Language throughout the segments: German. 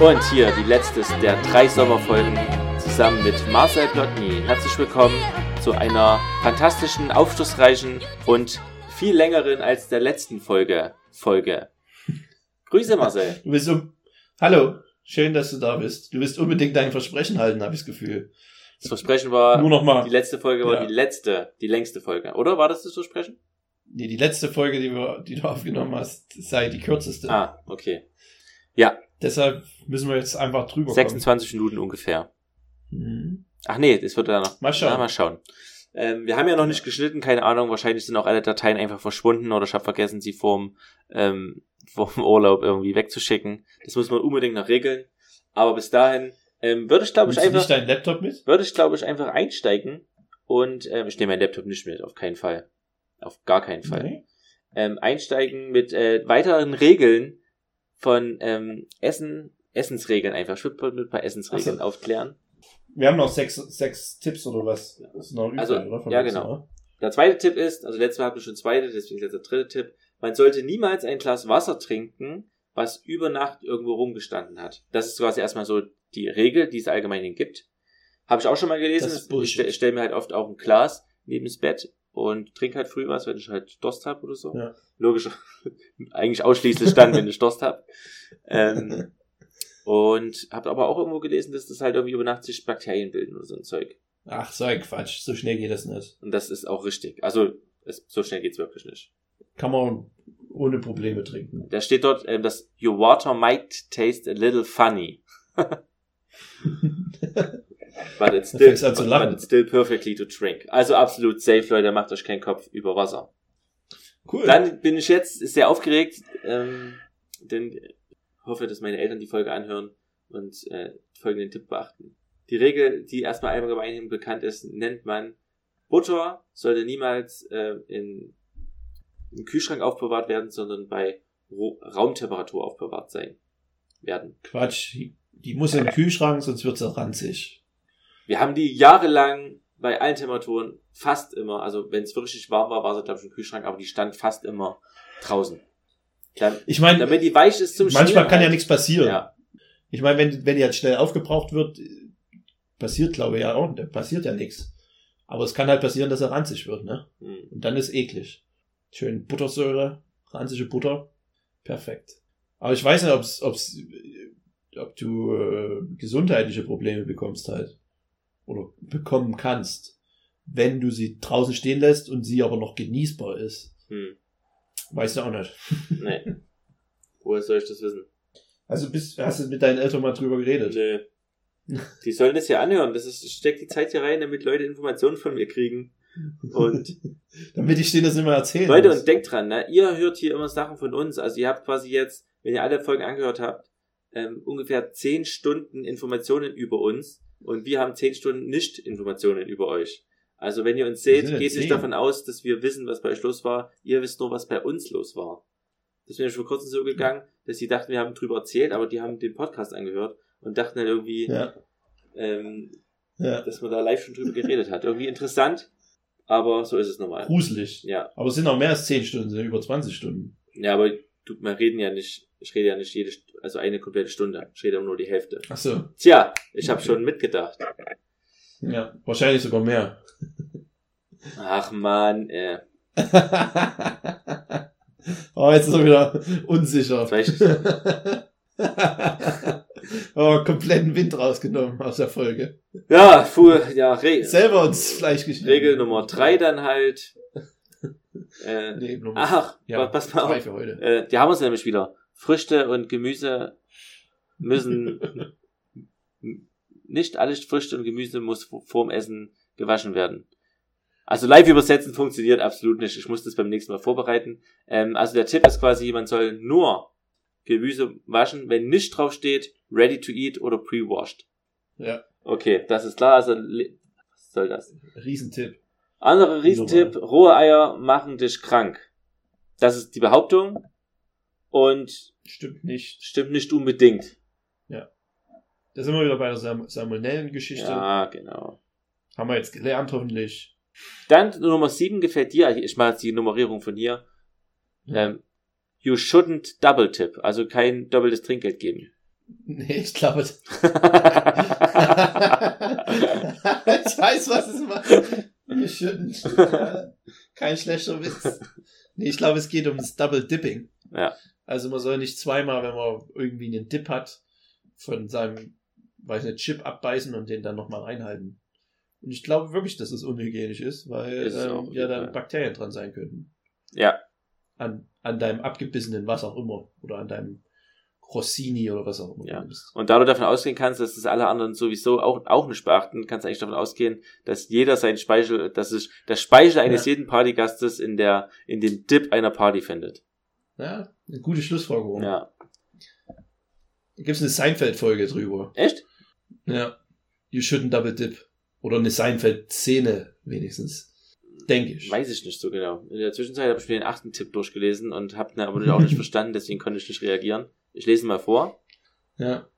Und hier die letzte der drei Sommerfolgen zusammen mit Marcel Plotny. Herzlich willkommen zu einer fantastischen, aufschlussreichen und viel längeren als der letzten Folge. Folge. Grüße Marcel. Du bist um. Hallo, schön, dass du da bist. Du wirst unbedingt dein Versprechen halten, habe ich das Gefühl. Das Versprechen war. Nur noch mal. Die letzte Folge war Ja. die letzte, die längste Folge. Oder war das das Versprechen? Nee, die letzte Folge, die, wir, die du aufgenommen hast, sei die kürzeste. Ah, okay. Ja, Deshalb müssen wir jetzt einfach drüber 26 Minuten ungefähr. kommen. Mhm. Ach nee, das wird dann noch. Mal schauen. Na, mal schauen. Ähm, wir haben ja noch nicht geschnitten, keine Ahnung. Wahrscheinlich sind auch alle Dateien einfach verschwunden oder ich habe vergessen, sie vorm, ähm, vorm Urlaub irgendwie wegzuschicken. Das muss man unbedingt noch regeln. Aber bis dahin ähm, würde ich, glaube ich, einfach, deinen Laptop mit? würde ich, glaube ich, einfach einsteigen und ähm, ich nehme meinen Laptop nicht mit, auf keinen Fall. Auf gar keinen Fall. Nee. Ähm, einsteigen mit äh, weiteren Regeln von ähm, Essen, Essensregeln einfach. Ich würde mit ein paar Essensregeln so. aufklären. Wir haben noch sechs, sechs Tipps oder was? Das ist noch übrig, Also, oder? Von ja, genau. oder? Der zweite Tipp ist, also letztes Mal hatten wir schon zweite, deswegen ist jetzt der dritte Tipp. Man sollte niemals ein Glas Wasser trinken, was über Nacht irgendwo rumgestanden hat. Das ist quasi erstmal so die Regel, die es allgemein gibt. Habe ich auch schon mal gelesen. Das ist ich stelle stell mir halt oft auch ein Glas neben das Bett und trinke halt früh was, wenn ich halt Durst habe oder so. Ja. Logisch, eigentlich ausschließlich dann, wenn ich Durst habe. Ähm, und habe aber auch irgendwo gelesen, dass das halt irgendwie über Nacht sich Bakterien bilden oder so ein Zeug. Ach, so ein Quatsch. So schnell geht das nicht. Und das ist auch richtig. Also es, so schnell geht's wirklich nicht. Kann man ohne Probleme trinken. Da steht dort, ähm, dass your water might taste a little funny. But it's still, an zu but, lachen. but it's still perfectly to drink. Also absolut safe, Leute, macht euch keinen Kopf über Wasser. Cool. Dann bin ich jetzt sehr aufgeregt, ähm, denn ich hoffe, dass meine Eltern die Folge anhören und äh, folgenden Tipp beachten. Die Regel, die erstmal allgemein bekannt ist, nennt man Butter sollte niemals äh, in, im Kühlschrank aufbewahrt werden, sondern bei Raumtemperatur aufbewahrt sein werden. Quatsch. Die- Die muss den Kühlschrank, sonst wird sie ranzig. Wir haben die jahrelang bei allen Temperaturen fast immer, also wenn es wirklich warm war, war sie glaube ich im Kühlschrank, aber die stand fast immer draußen. Dann, Ich meine, damit die weich ist zum manchmal kann ja halt. nichts passieren. Ja, Ich meine, wenn, wenn die halt schnell aufgebraucht wird, passiert, glaube ich, ja auch, passiert ja nichts. Aber es kann halt passieren, dass er ranzig wird, ne? hm. Und dann ist eklig. Schön Buttersäure, ranzige Butter. Perfekt. Aber ich weiß nicht, ob's, ob's, ob du äh, gesundheitliche Probleme bekommst halt. Oder bekommen kannst. Wenn du sie draußen stehen lässt und sie aber noch genießbar ist. Hm. Weißt du auch nicht. Nee. Woher soll ich das wissen? Also bist, hast du mit deinen Eltern mal drüber geredet? Nö. Die sollen das ja anhören. Das ist, ich steck die Zeit hier rein, damit Leute Informationen von mir kriegen. Und Damit ich denen das nicht mehr erzählen Leute, muss. und denkt dran, ne? ihr hört hier immer Sachen von uns. Also ihr habt quasi jetzt, wenn ihr alle Folgen angehört habt, ähm, ungefähr 10 Stunden Informationen über uns. Und wir haben 10 Stunden Nicht-Informationen über euch. Also wenn ihr uns seht, geht nicht 10. davon aus, dass wir wissen, was bei euch los war. Ihr wisst nur, was bei uns los war. Das ist mir schon vor kurzem so gegangen, dass die dachten, wir haben drüber erzählt, aber die haben den Podcast angehört und dachten dann irgendwie, Ja, ähm, ja. dass man da live schon drüber geredet hat. Irgendwie interessant, aber so ist es normal. Gruselig. Ja. Aber es sind auch mehr als 10 Stunden, es sind über 20 Stunden. Ja, aber du, wir reden ja nicht, ich rede ja nicht jede, also eine komplette Stunde. Ich rede nur die Hälfte. Ach so. Tja, ich habe Okay. schon mitgedacht. Ja, wahrscheinlich sogar mehr. Ach man, äh, oh, jetzt ist er wieder unsicher. Zwei oh, kompletten Wind rausgenommen aus der Folge. ja, fu, ja, Re Selber uns Fleisch geschnitten. Regel Nummer drei dann halt. Äh, Nee, Nummer ach, ja, pass mal auf. für heute. Äh, die haben wir nämlich wieder. Früchte und Gemüse müssen nicht alles Früchte und Gemüse muss vor- vorm Essen gewaschen werden. Also live übersetzen funktioniert absolut nicht. Ich muss das beim nächsten Mal vorbereiten. Ähm, also der Tipp ist quasi, man soll nur Gemüse waschen, wenn nicht drauf steht, ready to eat oder pre-washed. Ja, Okay, das ist klar. Also was soll das? Riesentipp. Anderer Riesentipp, rohe Eier machen dich krank. Das ist die Behauptung und Stimmt nicht. stimmt nicht unbedingt. Da sind wir wieder bei der Sam Salmonellen-Geschichte. Ja, genau. Haben wir jetzt gelernt, hoffentlich. Dann Nummer 7 gefällt dir, ich mache jetzt die Nummerierung von hier. Ähm, you shouldn't double tip, also kein doppeltes Trinkgeld geben. Nee, ich glaube. ich weiß, was es macht. Wir schütten. Kein schlechter Witz. Nee, ich glaube, es geht ums Double Dipping. Ja. Also man soll nicht zweimal, wenn man irgendwie einen Dip hat, von seinem, weiß nicht, Chip abbeißen und den dann nochmal reinhalten. Und ich glaube wirklich, dass es unhygienisch ist, weil Ist es ähm, ja dann. Bakterien dran sein könnten. ja, An, an deinem abgebissenen was auch immer. Oder an deinem Rossini oder was auch immer. Ja. Und da du davon ausgehen kannst, dass das alle anderen sowieso auch, auch nicht beachten, kannst du eigentlich davon ausgehen, dass jeder seinen Speichel, dass sich der Speichel eines Ja. jeden Partygastes in der, in dem Dip einer Party findet. Ja, eine gute Schlussfolgerung. Ja. Da gibt's eine Seinfeld-Folge drüber. Echt? Ja. You shouldn't double dip. Oder eine Seinfeld-Szene wenigstens. Denke ich. Weiß ich nicht so genau. In der Zwischenzeit habe ich mir den achten Tipp durchgelesen und habe ihn aber auch nicht verstanden, deswegen konnte ich nicht reagieren. Ich lese ihn mal vor. Ja.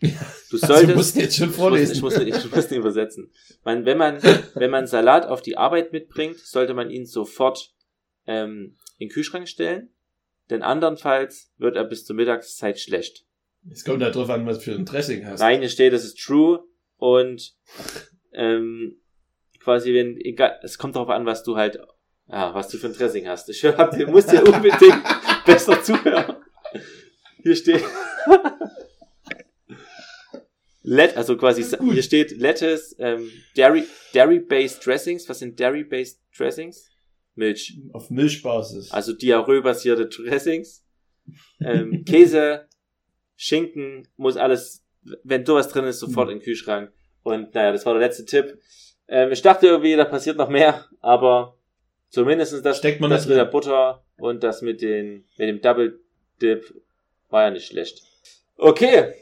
Du Also, solltest. du musst ihn jetzt schon Ich vorlesen. muss, ich, muss, ich muss den übersetzen. Man, wenn, man, wenn man Salat auf die Arbeit mitbringt, sollte man ihn sofort ähm, in den Kühlschrank stellen, denn andernfalls wird er bis zur Mittagszeit schlecht. Es kommt halt drauf an, was für ein Dressing hast. Nein, hier steht, das ist true und ähm, quasi, wenn, egal, es kommt darauf an, was du halt, ja, was du für ein Dressing hast. Ich hab, du musst dir unbedingt besser zuhören. Hier steht, Let, also quasi, hier steht Lettuce, ähm, Dairy, Dairy-based Dressings. Was sind Dairy-based Dressings? Milch. Auf Milchbasis. Also Diarrhoe-basierte Dressings. Ähm, Käse, Schinken, muss alles, wenn sowas drin ist, sofort in den Kühlschrank. Und naja, das war der letzte Tipp. Ähm, ich dachte irgendwie, da passiert noch mehr, aber zumindest das, Steckt man das mit der. Butter und das mit, den, mit dem Double Dip war ja nicht schlecht. Okay.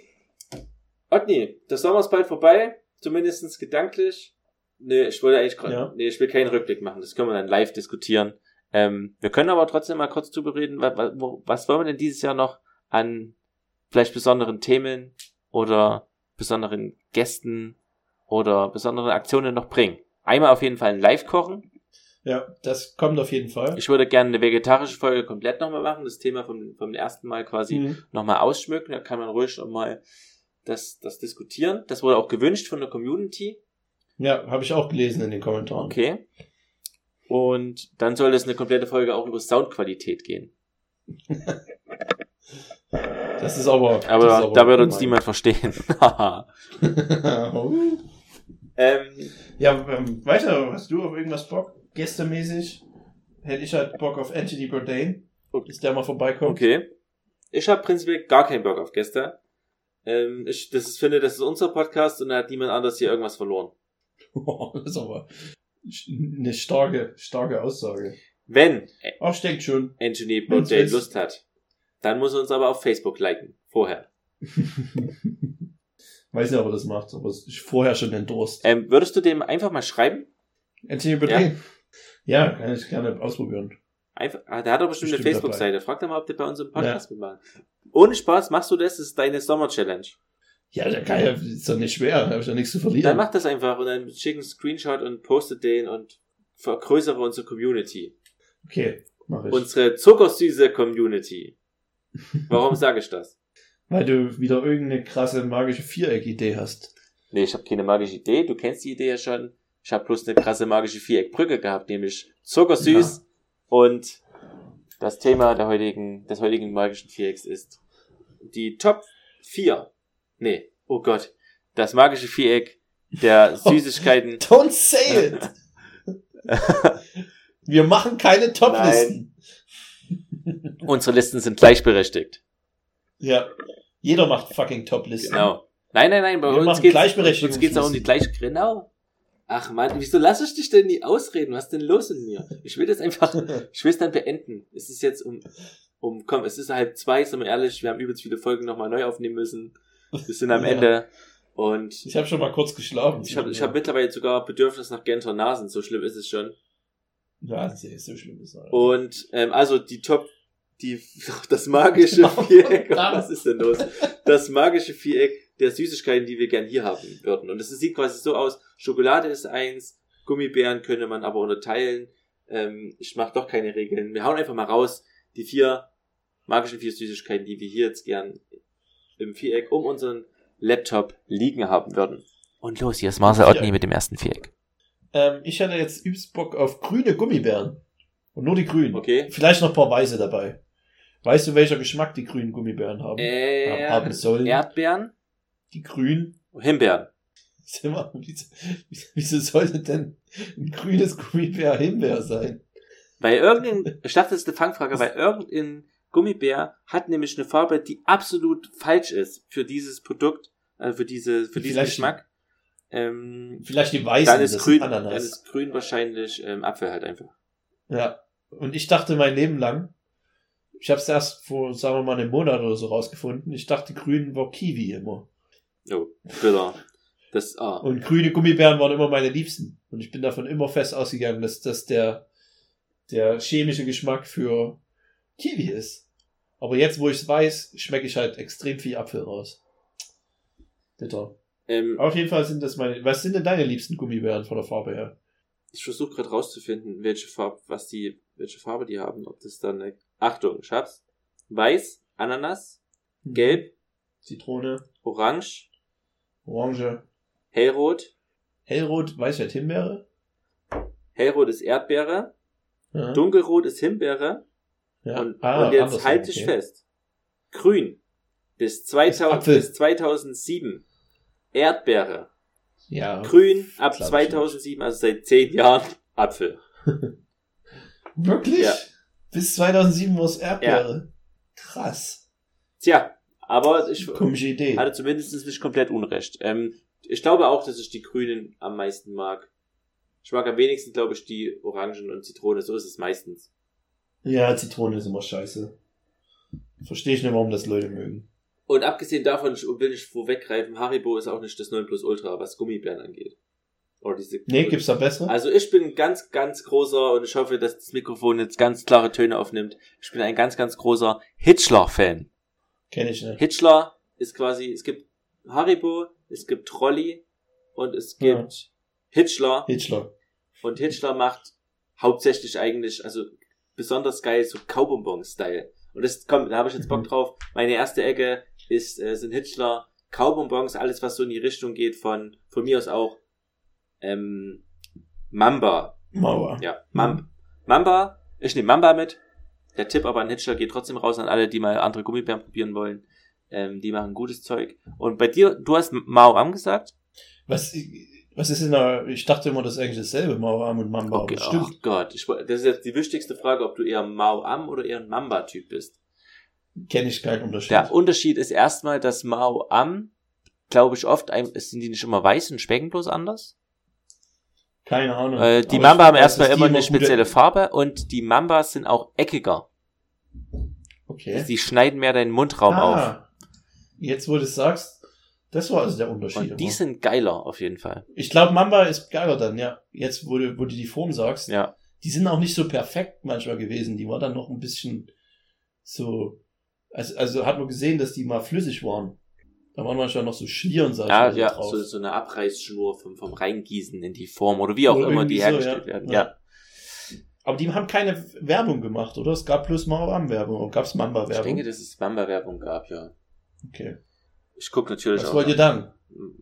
Otni, der Sommer ist bald vorbei, zumindest gedanklich. Nee, ich wollte eigentlich, Ja. nee, ich will keinen Rückblick machen, das können wir dann live diskutieren. Ähm, wir können aber trotzdem mal kurz drüber reden, was, was wollen wir denn dieses Jahr noch an vielleicht besonderen Themen oder besonderen Gästen oder besonderen Aktionen noch bringen? Einmal auf jeden Fall ein Live-Kochen. Ja, das kommt auf jeden Fall. Ich würde gerne eine vegetarische Folge komplett nochmal machen, das Thema vom, vom ersten Mal quasi Mhm. nochmal ausschmücken. Da kann man ruhig nochmal das, das diskutieren. Das wurde auch gewünscht von der Community. Ja, habe ich auch gelesen in den Kommentaren. Okay. Und dann soll es eine komplette Folge auch über Soundqualität gehen. Das ist aber. Aber, ist aber da wird uns niemand verstehen. Ähm, ja, ähm, weiter, hast du auf irgendwas Bock? Gästemäßig? Hätte ich halt Bock auf Anthony Bourdain. Okay. Bis der mal vorbeikommt. okay. Ich habe prinzipiell gar keinen Bock auf Gäste. Ähm, ich das ist, finde, das ist unser Podcast und da hat niemand anders hier irgendwas verloren. das ist aber eine starke, starke Aussage. Wenn Ach, ich denke schon. Bourdain wenn's- Lust hat, dann muss er uns aber auf Facebook liken. Vorher. Weiß nicht, ob er das macht, aber ist vorher schon den Durst. Ähm, würdest du dem einfach mal schreiben? Anthony Bourdain? Ja. kann ich gerne ausprobieren. Einfach, ah, der hat doch bestimmt eine Bestimmt Facebook-Seite. Frag doch mal, ob der bei uns im Podcast mitmacht. Ohne Spaß, machst du das? Das ist deine Sommer-Challenge. Ja, der kann ja, ist doch nicht schwer, da habe ich doch nichts zu verlieren. Dann mach das einfach und dann schick einen Screenshot und postet den und vergrößere unsere Community. okay, mach ich. Unsere zuckersüße Community. Warum sage ich das? Weil du wieder irgendeine krasse magische Viereck-Idee hast. Nee, ich habe keine magische Idee. Du kennst die Idee ja schon. Ich habe bloß eine krasse magische Viereckbrücke gehabt, nämlich zuckersüß. Und das Thema der heutigen, des heutigen magischen Vierecks ist die Top 4. Nee, oh Gott. Das magische Viereck der Süßigkeiten. Don't say it! Wir machen keine Top-Listen. Unsere Listen sind gleichberechtigt. Ja. Jeder macht fucking Top-Listen. Genau. Nein, nein, nein, bei Wir uns geht's, uns geht's auch um die gleiche, genau. Ach man, wieso lass ich dich denn nie ausreden? Was ist denn los in mir? Ich will das einfach, ich will es dann beenden. Es ist jetzt um, um, komm, es ist halb zwei, sind wir ehrlich, wir haben übelst viele Folgen nochmal neu aufnehmen müssen. Wir sind am Ja. Ende. Und Ich habe schon mal kurz geschlafen. ich habe ich hab mittlerweile sogar Bedürfnis nach Genter Nasen, so schlimm ist es schon. Ja, das ist so schlimm. Ist das. Und ähm, also die Top, die das magische Oh Viereck, was ist denn los? Das magische Viereck der Süßigkeiten, die wir gern hier haben würden. Und es sieht quasi so aus: Schokolade ist eins, Gummibären könnte man aber unterteilen. Ähm, ich mache doch keine Regeln. Wir hauen einfach mal raus die vier magischen vier Süßigkeiten, die wir hier jetzt gern im Viereck um unseren Laptop liegen haben würden. Und los, hier ist Marcel Ottny mit dem ersten Viereck. Ähm, ich hatte jetzt übelst Bock auf grüne Gummibären. Und nur die grünen. Okay. Vielleicht noch ein paar weiße dabei. Weißt du, welcher Geschmack die grünen Gummibären haben? Äh, haben sollen. Erdbeeren, Die grünen. Himbeeren. Mal, wieso sollte denn ein grünes Gummibär Himbeer sein? Weil irgendein, ich dachte, das ist eine Fangfrage, weil irgendein Gummibär hat nämlich eine Farbe, die absolut falsch ist für dieses Produkt, äh, für diese, für diesen Vielleicht- Geschmack. Ähm, Vielleicht die weißen, dann ist das grün, sind dann Ananas. ist grün wahrscheinlich ähm, Apfel halt einfach. Ja. Und ich dachte mein Leben lang, ich habe es erst vor, sagen wir mal, einem Monat oder so rausgefunden, ich dachte, grün war Kiwi immer. Oh, bitter. Das, ah. Und grüne Gummibären waren immer meine Liebsten. Und ich bin davon immer fest ausgegangen, dass das der, der chemische Geschmack für Kiwi ist. Aber jetzt, wo ich es weiß, schmecke ich halt extrem viel Apfel raus. Bitter. Ähm, Auf jeden Fall sind das meine. Was sind denn deine liebsten Gummibären von der Farbe her? ich versuche gerade rauszufinden, welche Farbe, was die, welche Farbe die haben. Ob das dann eine, Achtung, ich hab's. Weiß, Ananas, Gelb, Zitrone, Orange, Orange, Hellrot. Hellrot, Weißheit, Himbeere. Hellrot ist Erdbeere, Ja. Dunkelrot ist Himbeere ja. und, Ah, und jetzt andersrum, halt dich okay. fest. Grün bis, 2000, Apfel. bis 2007. Erdbeere. Ja. Grün ab glaub ich 2007, also seit 10 Jahren Apfel. Wirklich? Ja. Bis 2007 war es Erdbeere. Krass. Tja, aber ich Komische Idee. hatte zumindest nicht komplett Unrecht. Ähm, ich glaube auch, dass ich die Grünen am meisten mag. Ich mag am wenigsten, glaube ich, die Orangen und Zitrone. So ist es meistens. Ja, Zitrone ist immer scheiße. Verstehe ich nicht, warum das Leute mögen. Und abgesehen davon, ich will nicht vorweggreifen, Haribo ist auch nicht das 9 Plus Ultra, was Gummibären angeht. Oder diese Nee, gibt's da bessere? Also ich bin ein ganz, ganz großer, und ich hoffe, dass das Mikrofon jetzt ganz klare Töne aufnimmt. Ich bin ein ganz, ganz großer Hitchler-Fan. Kenn ich nicht. Hitchler ist quasi, es gibt Haribo, es gibt Trolli und es Ja. gibt Hitchler. Hitchler. Und Hitchler macht hauptsächlich eigentlich, also besonders geil, so Kaubonbon-Style. Und das kommt, da habe ich jetzt Bock Mhm. drauf. Meine erste Ecke ist, äh, sind Hitchler, Kaubonbons, alles was so in die Richtung geht von, von mir aus auch, ähm, Mamba. Mauer. Ja, Mam Mamba. Ich nehme Mamba mit. Der Tipp aber an Hitchler geht trotzdem raus an alle, die mal andere Gummibären probieren wollen. Ähm, die machen gutes Zeug. Und bei dir, du hast Mao Am gesagt? Was, was ist in der, ich dachte immer, das ist eigentlich dasselbe, Mauer und Mamba. Okay, stimmt. oh Gott. Ich, das ist jetzt die wichtigste Frage, ob du eher Mao Am oder eher ein Mamba-Typ bist. Kenne ich keinen Unterschied. Der Unterschied ist erstmal, dass Mao Am, glaube ich, oft, ein, sind die nicht immer weiß und schmecken bloß anders? Keine Ahnung. Äh, die Aber Mamba haben erstmal immer eine gute- spezielle Farbe und die Mambas sind auch eckiger. Okay. Die schneiden mehr deinen Mundraum auf. ah, jetzt wo du es sagst, das war also der Unterschied. Und die immer. sind geiler auf jeden Fall. ich glaube, Mamba ist geiler dann, ja. Jetzt, wo du, wo du die Form sagst, Ja. die sind auch nicht so perfekt manchmal gewesen. Die war dann noch ein bisschen so, also, also hat man gesehen, dass die mal flüssig waren. Da waren manchmal noch so Schlieren, sag ich Ja, mal, so ja, drauf. so, so eine Abreißschnur vom, vom Reingießen in die Form oder wie auch Oder immer die so, hergestellt ja. werden. Ja. Ja. Aber die haben keine Werbung gemacht, oder? Es gab plus Mauam-Werbung. Oder gab es Ich Mamba-Werbung? denke, dass es Mamba-Werbung gab, ja. Okay. Ich gucke natürlich Was auch. wollt ihr dann?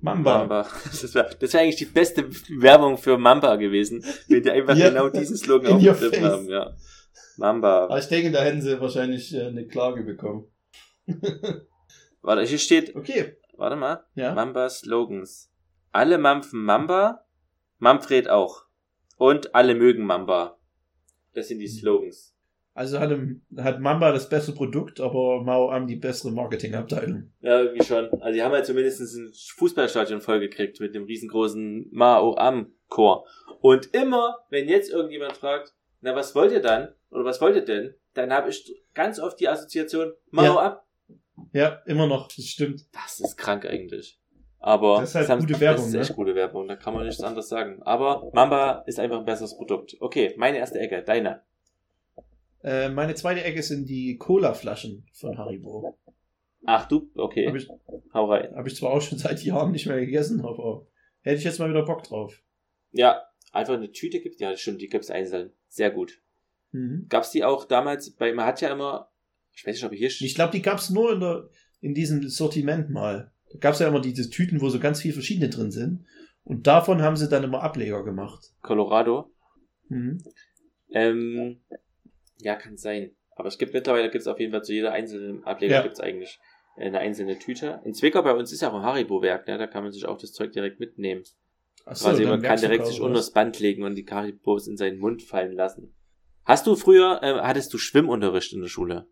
Mamba. Mamba. Das wäre das wär eigentlich die beste Werbung für Mamba gewesen, wenn die einfach Ja. genau diesen Slogan aufgegriffen haben, ja. Mamba. Aber ich denke, da hätten sie wahrscheinlich äh, eine Klage bekommen. Warte, hier steht, Okay. warte mal, Ja. Mamba Slogans. Alle mampfen Mamba, Manfred auch. Und alle mögen Mamba. Das sind die Slogans. Also hat, hat Mamba das bessere Produkt, aber Mao Am die bessere Marketingabteilung. Ja, irgendwie schon. Also die haben ja zumindest ein Fußballstadion vollgekriegt mit dem riesengroßen Mao Am Chor. Und immer, wenn jetzt irgendjemand fragt, na was wollt ihr dann? Oder was wollt ihr denn? Dann habe ich ganz oft die Assoziation Mao Ja. Am. Ja, immer noch, das stimmt. Das ist krank eigentlich. Aber Das ist halt haben- gute Werbung, Das ist echt ne? gute Werbung, da kann man nichts anderes sagen. Aber Mamba ist einfach ein besseres Produkt. Okay, meine erste Ecke, deine. Äh, meine zweite Ecke sind die Cola-Flaschen von Haribo. Ach du, okay, Habe ich, hau rein. hab ich zwar auch schon seit Jahren nicht mehr gegessen, aber hätte ich jetzt mal wieder Bock drauf. Ja, einfach eine Tüte gibt, ja, stimmt, die gibt's einzeln. Sehr gut. Mhm. Gab's die auch damals bei, man hat ja immer, ich weiß nicht, ob hier Ich glaube, die gab's nur in der, in diesem Sortiment mal. Da gab es ja immer diese Tüten, wo so ganz viele verschiedene drin sind. Und davon haben sie dann immer Ableger gemacht. Colorado. Mhm. Ähm, ja, kann sein. Aber es gibt mittlerweile gibt's auf jeden Fall zu jeder einzelnen Ableger Ja. gibt's eigentlich eine einzelne Tüte. In Zwickau bei uns ist ja auch ein Haribo-Werk, ne? da kann man sich auch das Zeug direkt mitnehmen. Achso, Quasi, dann man kann direkt sich unter das Band legen und die Haribos in seinen Mund fallen lassen. Hast du früher, äh, hattest du Schwimmunterricht in der Schule?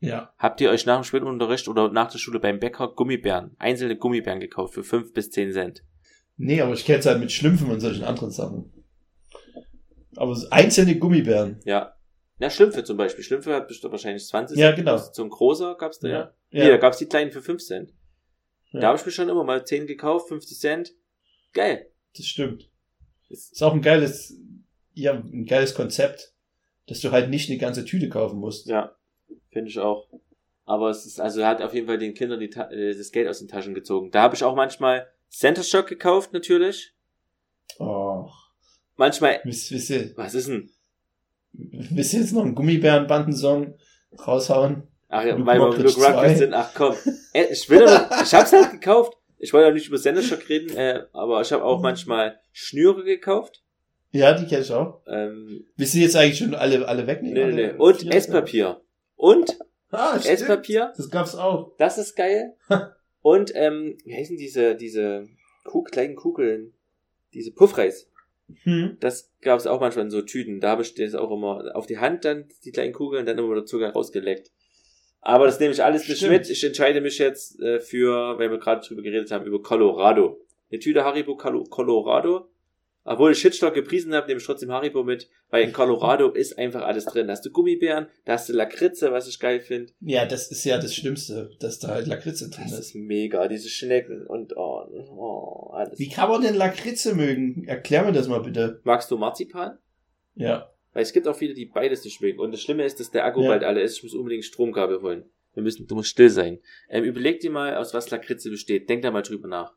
Ja. Habt ihr euch nach dem Schwimmunterricht oder nach der Schule beim Bäcker Gummibären, einzelne Gummibären gekauft für fünf bis zehn Cent? Nee, aber ich kenne es halt mit Schlümpfen und solchen anderen Sachen. Aber einzelne Gummibären. Ja. Na, Schlümpfe zum Beispiel. Schlümpfe hat bestimmt wahrscheinlich 20 Ja, Cent. genau. So ein großer gab's da ja. Ja. Nee, da gab's die kleinen für 5 Cent. Ja. Da habe ich mir schon immer mal 10 gekauft, 50 Cent. Geil. Das stimmt. Ist- Ist auch ein geiles, ja, ein geiles Konzept, dass du halt nicht eine ganze Tüte kaufen musst. Ja, finde ich auch. Aber es ist, also er hat auf jeden Fall den Kindern die äh, das Geld aus den Taschen gezogen. Da habe ich auch manchmal Center Shock gekauft, natürlich. Oh, Manchmal, wisst, ihr, was ist denn? Wisst ihr jetzt noch einen Gummibärenbandensong raushauen? Ach ja, Luke weil wir Luke Rockridge 2. sind. Ach komm. Äh, Ich will doch, ich hab's halt gekauft. Ich wollte auch nicht über Center Shock reden, äh, aber ich habe auch Mhm. manchmal Schnüre gekauft. Ja, die kenne ich auch. Ähm, Willst du jetzt eigentlich schon alle, alle wegnehmen? nee, nee, nee. Und? Esspapier. Und Ah. Esspapier. Das gab's auch. Das ist geil. Und, ähm, wie heißen diese, diese Kug kleinen Kugeln? Diese Puffreis. Hm. Das gab es auch manchmal in so Tüten. Da habe ich das auch immer auf die Hand, dann die kleinen Kugeln, dann immer der Zucker rausgeleckt. Aber das nehme ich alles nicht mit. Ich entscheide mich jetzt äh, für, weil wir gerade drüber geredet haben, über Colorado. Eine Tüte Haribo Colo- Colorado. Obwohl ich Shitstock gepriesen habe, nehme ich trotzdem Haribo mit, weil in Colorado ist einfach alles drin. Da hast du Gummibären, da hast du Lakritze, was ich geil finde. Ja, das ist ja das Schlimmste, dass da halt Lakritze drin Das ist. ist mega, diese Schnecken und oh, oh alles. Wie kann man denn Lakritze mögen? Erklär mir das mal bitte. Magst du Marzipan? Ja. Weil es gibt auch viele, die beides nicht mögen. Und das Schlimme ist, dass der Akku Ja. bald alle ist. Ich muss unbedingt Stromkabel holen. Wir müssen, du musst still sein. Ähm, überleg dir mal, aus was Lakritze besteht. Denk da mal drüber nach.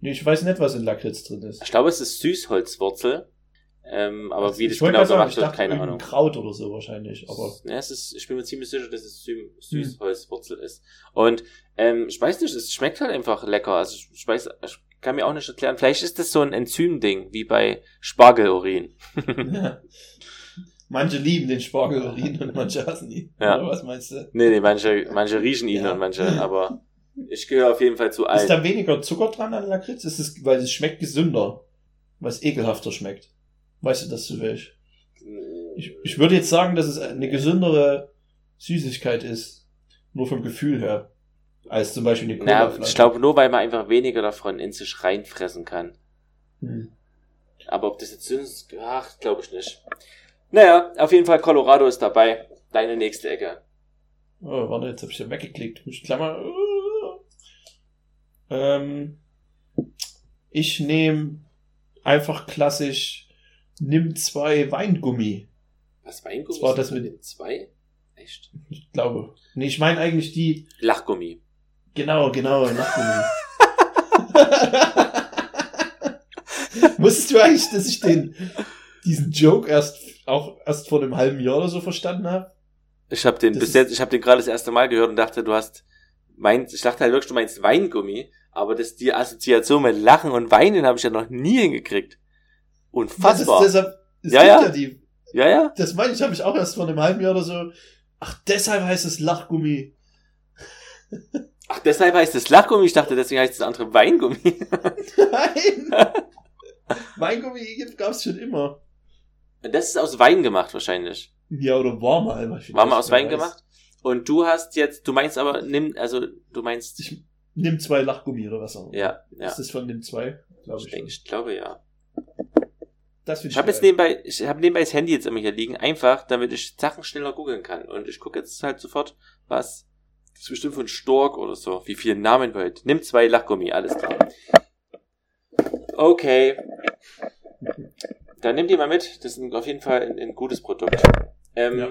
Nee, ich weiß nicht, was in Lakritz drin ist. Ich glaube, es ist Süßholzwurzel. Ähm, aber wie das genau ich wird, dachte, keine Ahnung. Kraut oder so wahrscheinlich, aber. Ja, es ist, ich bin mir ziemlich sicher, dass es Sü Hm. Süßholzwurzel ist. Und ähm, ich weiß nicht, es schmeckt halt einfach lecker. Also ich, ich weiß, ich kann mir auch nicht erklären. Vielleicht ist das so ein Enzymding, wie bei Spargelurin. Ja. Manche lieben den Spargelurin und manche hassen ihn. Ja. Oder was meinst du? Nee, nee, manche, manche riechen ihn Ja. und manche, aber ich gehöre auf jeden Fall zu allen. Ist da weniger Zucker dran an Lakritz? Ist es, weil es schmeckt gesünder. Weil es ekelhafter schmeckt. Weißt du das zufällig? Ich, ich würde jetzt sagen, dass es eine gesündere Süßigkeit ist. Nur vom Gefühl her. Als zum Beispiel eine Na, Cola-Flasche. ich glaube nur, weil man einfach weniger davon in sich reinfressen kann. Hm. Aber ob das jetzt ist, ach, glaube ich nicht. Naja, auf jeden Fall Colorado ist dabei. Deine nächste Ecke. Oh, warte, jetzt habe ich ja weggeklickt. Muss ich Klammer. Ähm, ich nehme einfach klassisch nimm zwei Weingummi. Was Weingummi? Das war das mit- zwei? Echt? Ich glaube. Nee, ich meine eigentlich die. Lachgummi. Genau, genau, Nachgummi. Wusstest du eigentlich, dass ich den diesen Joke erst auch erst vor einem halben Jahr oder so verstanden habe? Ich habe den Das bis jetzt, ich habe den gerade das erste Mal gehört und dachte, du hast meint, ich dachte halt wirklich, du meinst Weingummi, aber das die Assoziation mit Lachen und Weinen habe ich ja noch nie hingekriegt. Unfassbar. Das ist deshalb, es Ja, ja. ja die, ja, ja. das meine ich, habe ich auch erst vor einem halben Jahr oder so. Ach, deshalb heißt es Lachgummi. Ach, deshalb heißt es Lachgummi. Ich dachte, deswegen heißt das andere Weingummi. Nein! Weingummi gab's schon immer. Das ist aus Wein gemacht wahrscheinlich. Ja, oder war mal. War mal aus Wein weiß. gemacht. Und du hast jetzt, du meinst aber, nimm, also du meinst, Ich nimm zwei Lachgummi oder was auch immer. ja, ja. Ist das von den zwei? Glaube Ich, ich. denke, ich glaube ja. Das finde Ich habe jetzt nebenbei, ich habe nebenbei das Handy jetzt immer hier liegen, einfach, damit ich Sachen schneller googeln kann. Und ich gucke jetzt halt sofort, was. Das ist bestimmt von Stork oder so. Wie viele Namen heute. Nimm zwei Lachgummi, alles klar. Okay. Dann nimm die mal mit. Das ist auf jeden Fall ein, ein gutes Produkt. Ähm, Ja.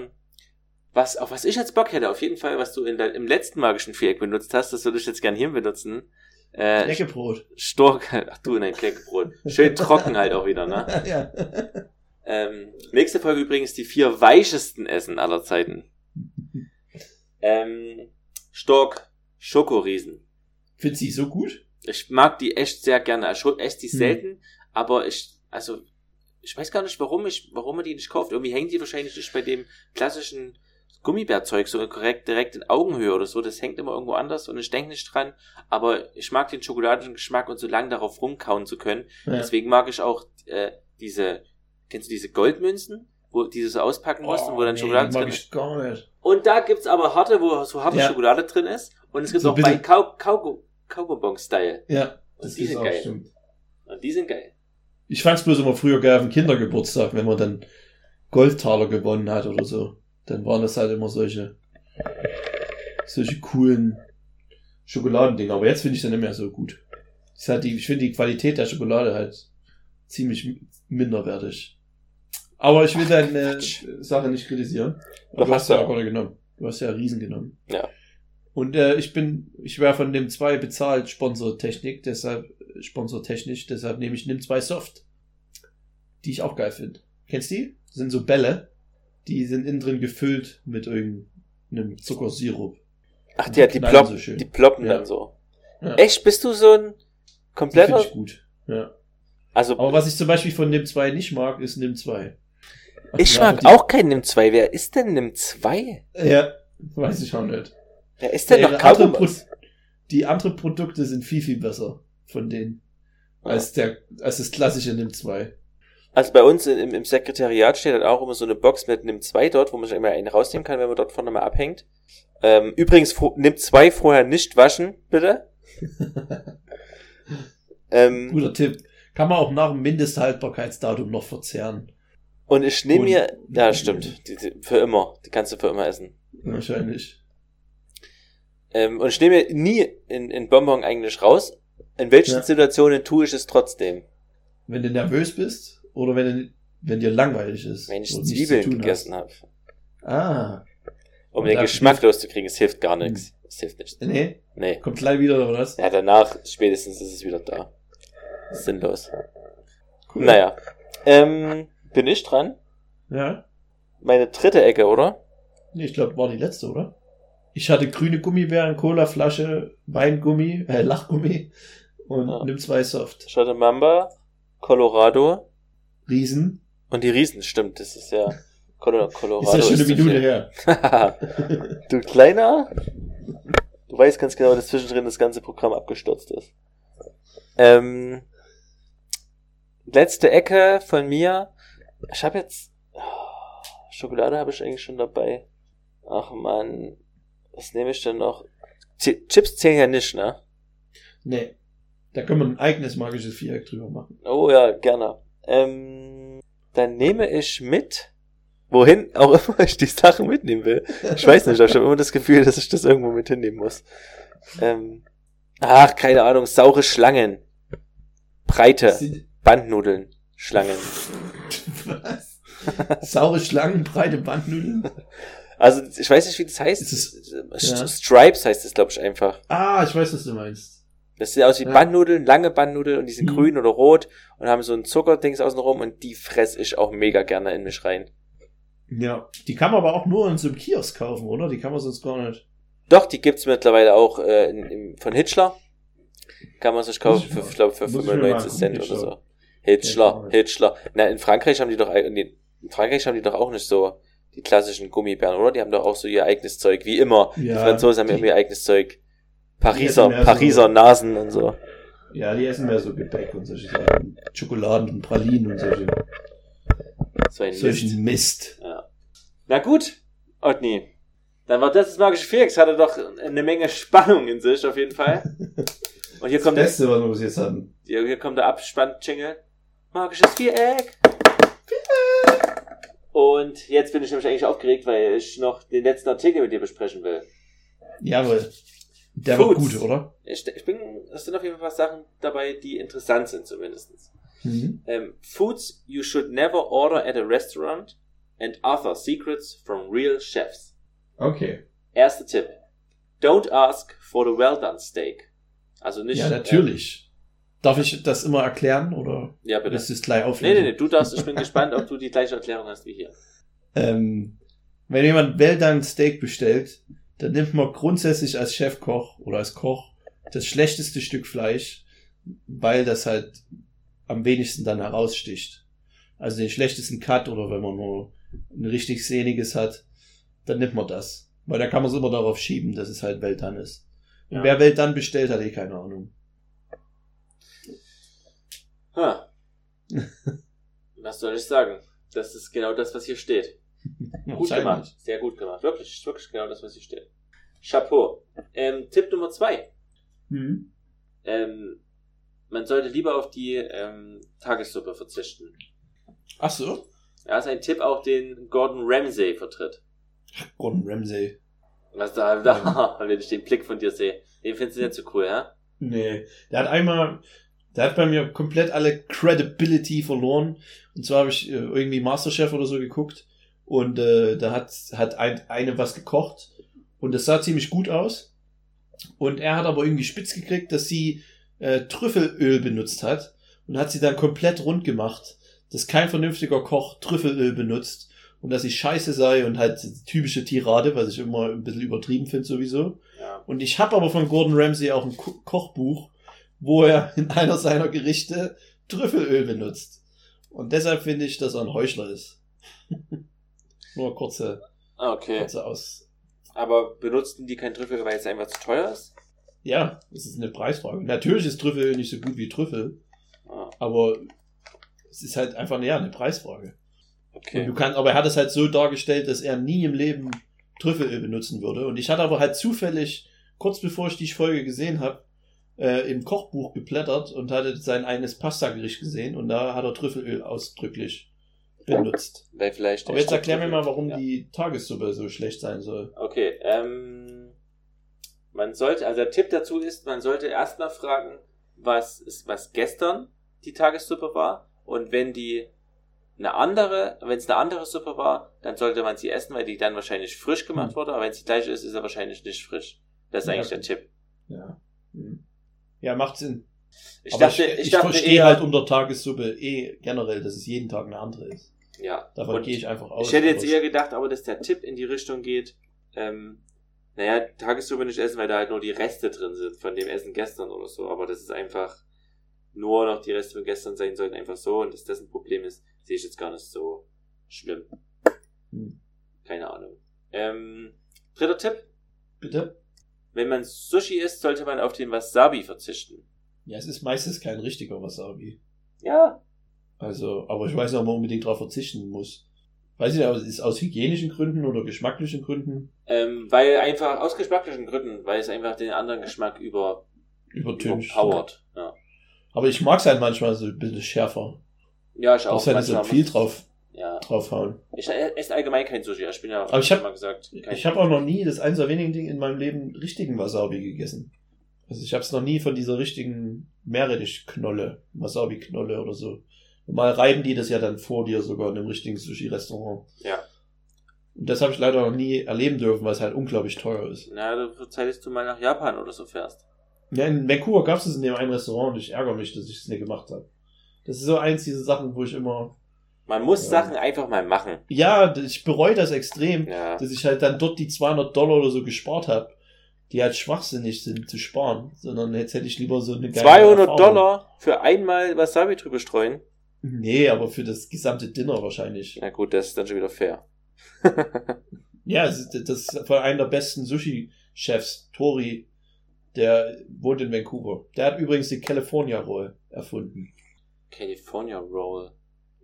Was, auf was ich jetzt Bock hätte, auf jeden Fall, was du in dein, im letzten magischen Viereck benutzt hast, das würde ich jetzt gern hier benutzen. Äh, Knäckebrot. Stork, ach du, nein, Knäckebrot. Schön trocken halt auch wieder, ne? ja. Ähm, nächste Folge übrigens die vier weichesten Essen aller Zeiten. Ähm, Stork, Schokoriesen. Findest du die so gut? Ich mag die echt sehr gerne. Ich esse die Hm. selten, aber ich, also, ich weiß gar nicht, warum ich, warum man die nicht kauft. Irgendwie hängen die wahrscheinlich nicht bei dem klassischen Gummibärzeug so korrekt direkt in Augenhöhe oder so. Das hängt immer irgendwo anders und ich denke nicht dran. Aber ich mag den schokoladischen Geschmack und so lange darauf rumkauen zu können. Ja. Deswegen mag ich auch äh, diese, kennst du diese Goldmünzen, wo diese so auspacken musst und wo dann nee, Schokolade die mag drin ist? ich gar nicht. Und da gibt's aber harte, wo so harte Ja. Schokolade drin ist. Und es gibt So auch bei Kau Kau Kaugummbon-Style. Ja, das die ist auch geil. stimmt. Und die sind geil. Ich fand's bloß immer früher geil auf dem Kindergeburtstag, wenn man dann Goldtaler gewonnen hat oder so. Dann waren das halt immer solche, solche coolen Schokoladendinger. Aber jetzt finde ich dann nicht mehr so gut. Ist halt die, ich finde die Qualität der Schokolade halt ziemlich minderwertig. Aber ich will deine Quatsch. Sache nicht kritisieren. Du hast ja auch. auch genommen. Du hast ja Riesen genommen. Ja. Und äh, ich bin, ich wäre von dem 2 bezahlt Sponsortechnik, deshalb sponsortechnisch, deshalb nehme ich Nimm 2 Soft. Die ich auch geil finde. Kennst du die? Das sind so Bälle, die sind innen drin gefüllt mit irgendeinem Zuckersirup. Ach, die, die, knallen plopp, so die ploppen Ja. dann so. Ja. Echt? Bist du so ein Die finde kompletter? ich gut. Ja. Also, Aber was ich zum Beispiel von Nimm 2 nicht mag, ist Nimm 2. ich Ja, mag die- auch keinen NIM 2. Wer ist denn NIM 2? Ja, weiß ich auch nicht. Wer ist denn Ja, noch ihre andere Die anderen Produkte sind viel, viel besser von denen. Als der, als das klassische Nimm 2. Also bei uns im, im Sekretariat steht halt auch immer so eine Box mit NIM 2 dort, wo man sich immer einen rausnehmen kann, wenn man dort vorne mal abhängt. Ähm, übrigens, fro- NIM 2 vorher nicht waschen, bitte. ähm, Guter Tipp. Kann man auch nach dem Mindesthaltbarkeitsdatum noch verzehren. und ich nehme mir, ja stimmt, die, die, für immer, die kannst du für immer essen. Wahrscheinlich. Ähm, und ich nehme nie in, in Bonbon eigentlich raus. In welchen Ja. Situationen tue ich es trotzdem? Wenn du nervös bist oder wenn, wenn dir langweilig ist. Wenn ich Zwiebeln gegessen habe. Ah. Um den Geschmack loszukriegen, es hilft gar nichts. Es hilft nicht. Nee, Nee. kommt gleich wieder oder was? Ja, danach, spätestens ist es wieder da. Sinnlos. Cool. Naja. Ähm, bin ich dran? Ja. Meine dritte Ecke, oder? Nee, ich glaube, war die letzte, oder? Ich hatte grüne Gummibären, Colaflasche, Weingummi, äh, Lachgummi und Ja. nimm zwei Soft. Ich hatte Mamba, Colorado Riesen. und die Riesen, stimmt. Das ist ja Colo Colorado. Ist ja schon eine Minute her. du kleiner. Du weißt ganz genau, dass zwischendrin das ganze Programm abgestürzt ist. Ähm, letzte Ecke von mir. Ich habe jetzt oh, Schokolade habe ich eigentlich schon dabei. Ach man, was nehme ich denn noch? Z Chips zählen ja nicht, ne? Nee. Da können wir ein eigenes magisches Viereck drüber machen. Oh ja, gerne. Ähm, dann nehme ich mit, wohin auch immer ich die Sachen mitnehmen will. Ich weiß nicht, aber ich habe immer das Gefühl, dass ich das irgendwo mit hinnehmen muss. Ähm, ach, keine Ahnung, saure Schlangen. Breite Sie- Bandnudeln. Schlangen. Was? Saure Schlangen, breite Bandnudeln? Also, ich weiß nicht, wie das heißt. Ja. Stripes heißt es, glaube ich, einfach. Ah, ich weiß, was du meinst. Das sieht aus wie Ja. Bandnudeln, lange Bandnudeln und die sind Mhm. grün oder rot und haben so ein Zuckerdings außenrum und die fress ich auch mega gerne in mich rein. Ja. Die kann man aber auch nur in so einem Kiosk kaufen, oder? Die kann man sonst gar nicht. Doch, die gibt's mittlerweile auch äh, in, in, von Hitchler. Kann man sich kaufen ich für, mal- ich glaube, für muss ich mir mal 95 Cent oder so. Hitchler, Hitchler. Na, in Frankreich haben die doch, in Frankreich haben die doch auch nicht so die klassischen Gummibären, oder? Die haben doch auch so ihr eigenes Zeug, wie immer. die Ja, Franzosen haben die- immer ihr eigenes Zeug. Pariser, so- Pariser Nasen und so. Ja, die essen mehr so Gebäck und solche Sachen. Schokoladen und Pralinen und solche, So ein Mist. solchen Mist. Na gut, Otni. Dann war das das magische Viereck. Es hatte doch eine Menge Spannung in sich, auf jeden Fall. Und hier Das kommt, der, Beste, was wir bis jetzt hatten. hier, hier kommt der Abspann-Jingle. Magisches Viereck. Und jetzt bin ich nämlich eigentlich aufgeregt, weil ich noch den letzten Artikel mit dir besprechen will. Jawohl. Der Foods. war gut, oder? Ich, ich bin, es sind auf jeden Fall Sachen dabei, die interessant sind zumindest. Mhm. Ähm, foods you should never order at a restaurant and other secrets from real chefs. Okay. Erster Tipp. Don't ask for the well done steak. Also nicht. Ja, natürlich. Darf ich das immer erklären oder ja, bitte. willst du es gleich Nee, auflösen? nee, nee, du darfst, ich bin gespannt, ob du die gleiche Erklärung hast wie hier. Ähm, wenn jemand Well Done Steak bestellt, dann nimmt man grundsätzlich als Chefkoch oder als Koch das schlechteste Stück Fleisch, weil das halt am wenigsten dann heraussticht. Also den schlechtesten Cut oder wenn man nur ein richtig sehniges hat, dann nimmt man das. Weil da kann man es immer darauf schieben, dass es halt Weltdan ist. Und Ja. wer Weltdan bestellt, hat eh keine Ahnung. Ha. Was soll ich sagen? Das ist genau das, was hier steht. Gut gemacht. Sehr gut gemacht. Wirklich, wirklich genau das, was hier steht. Chapeau. Ähm, Tipp Nummer zwei. Mhm. Ähm, man sollte lieber auf die ähm, Tagessuppe verzichten. Ach so. Ja, ist ein Tipp auch, den Gordon Ramsay vertritt. Gordon Ramsay. Was da, da wenn ich den Blick von dir sehe. Den findest du nicht so cool, ja? Nee. Der hat einmal, der hat bei mir komplett alle Credibility verloren. Und zwar habe ich äh, irgendwie Masterchef oder so geguckt. Und äh, da hat, hat ein, eine was gekocht. Und das sah ziemlich gut aus. Und er hat aber irgendwie spitz gekriegt, dass sie äh, Trüffelöl benutzt hat. Und hat sie dann komplett rund gemacht, dass kein vernünftiger Koch Trüffelöl benutzt. Und dass sie scheiße sei und halt typische Tirade, was ich immer ein bisschen übertrieben finde sowieso. Ja. Und ich habe aber von Gordon Ramsay auch ein Ko Kochbuch, wo er in einer seiner Gerichte Trüffelöl benutzt. Und deshalb finde ich, dass er ein Heuchler ist. Nur kurze, Ah, Okay. kurze aus. Aber benutzten die kein Trüffel, weil es einfach zu teuer ist? Ja, es ist eine Preisfrage. Natürlich ist Trüffelöl nicht so gut wie Trüffel, Ah, aber es ist halt einfach ja, eine Preisfrage. Und okay. du kannst, aber er hat es halt so dargestellt, dass er nie im Leben Trüffelöl benutzen würde. Und ich hatte aber halt zufällig, kurz bevor ich die Folge gesehen habe, äh, im Kochbuch geblättert und hatte sein eigenes Pasta-Gericht gesehen und da hat er Trüffelöl ausdrücklich benutzt. Weil vielleicht Aber jetzt erklär mir mal, warum ja. die Tagessuppe so schlecht sein soll. Okay, ähm, man sollte, also der Tipp dazu ist, man sollte erstmal fragen, was ist, was gestern die Tagessuppe war und wenn die eine andere, wenn es eine andere Suppe war, dann sollte man sie essen, weil die dann wahrscheinlich frisch gemacht Hm. wurde, aber wenn es die gleiche ist, ist er wahrscheinlich nicht frisch. Das ist Ja, eigentlich der. Tipp. Ja. Hm. Ja, macht Sinn. Ich aber dachte, ich, ich, ich, dachte verstehe eher, halt unter Tagessuppe eh generell, dass es jeden Tag eine andere ist. Ja. Davon Und gehe ich einfach aus. Ich hätte jetzt eher gedacht, aber dass der Tipp in die Richtung geht, ähm, naja, Tagessuppe nicht essen, weil da halt nur die Reste drin sind von dem Essen gestern oder so. Aber das ist einfach nur noch die Reste von gestern sein sollten, einfach so. Und dass das ein Problem ist, sehe ich jetzt gar nicht so schlimm. Hm. Keine Ahnung. Ähm, dritter Tipp. Bitte? Wenn man Sushi isst, sollte man auf den Wasabi verzichten. Ja, es ist meistens kein richtiger Wasabi. Ja. Also, aber ich weiß nicht, ob man unbedingt darauf verzichten muss. Weiß ich nicht, aber es ist aus hygienischen Gründen oder geschmacklichen Gründen Ähm, weil einfach, aus geschmacklichen Gründen, weil es einfach den anderen Geschmack über, übertüncht. überpowert. Ja. Aber ich mag es halt manchmal so ein bisschen schärfer. Ja, ich auch. Wenn nicht so viel drauf, Ja. draufhauen. Ich esse allgemein kein Sushi. Ich bin ja, Aber ich hab- mal gesagt, Ich habe auch noch nie, das eines der wenigen Dinge in meinem Leben, richtigen Wasabi gegessen. Also ich habe es noch nie von dieser richtigen Meerrettichknolle, Wasabi-Knolle oder so. Normal reiben die das ja dann vor dir sogar in einem richtigen Sushi-Restaurant. Ja. Und das habe ich leider noch nie erleben dürfen, weil es halt unglaublich teuer ist. Na, du Zeit, du mal nach Japan oder so fährst. Ja, in Vancouver gab es es in dem einen Restaurant und ich ärgere mich, dass ich es nicht gemacht habe. Das ist so eins dieser Sachen, wo ich immer, Man muss Ja. Sachen einfach mal machen. ja, ich bereue das extrem, Ja. dass ich halt dann dort die 200 Dollar oder so gespart habe, die halt schwachsinnig sind zu sparen, sondern jetzt hätte ich lieber so eine geile 200 Erfahrung. Dollar für einmal Wasabi drüber streuen? Nee, aber für das gesamte Dinner wahrscheinlich. Na gut, das ist dann schon wieder fair. Ja, es ist- das ist von einem der besten Sushi-Chefs, Tori, der wohnt in Vancouver. Der hat übrigens die California Roll erfunden. California Roll.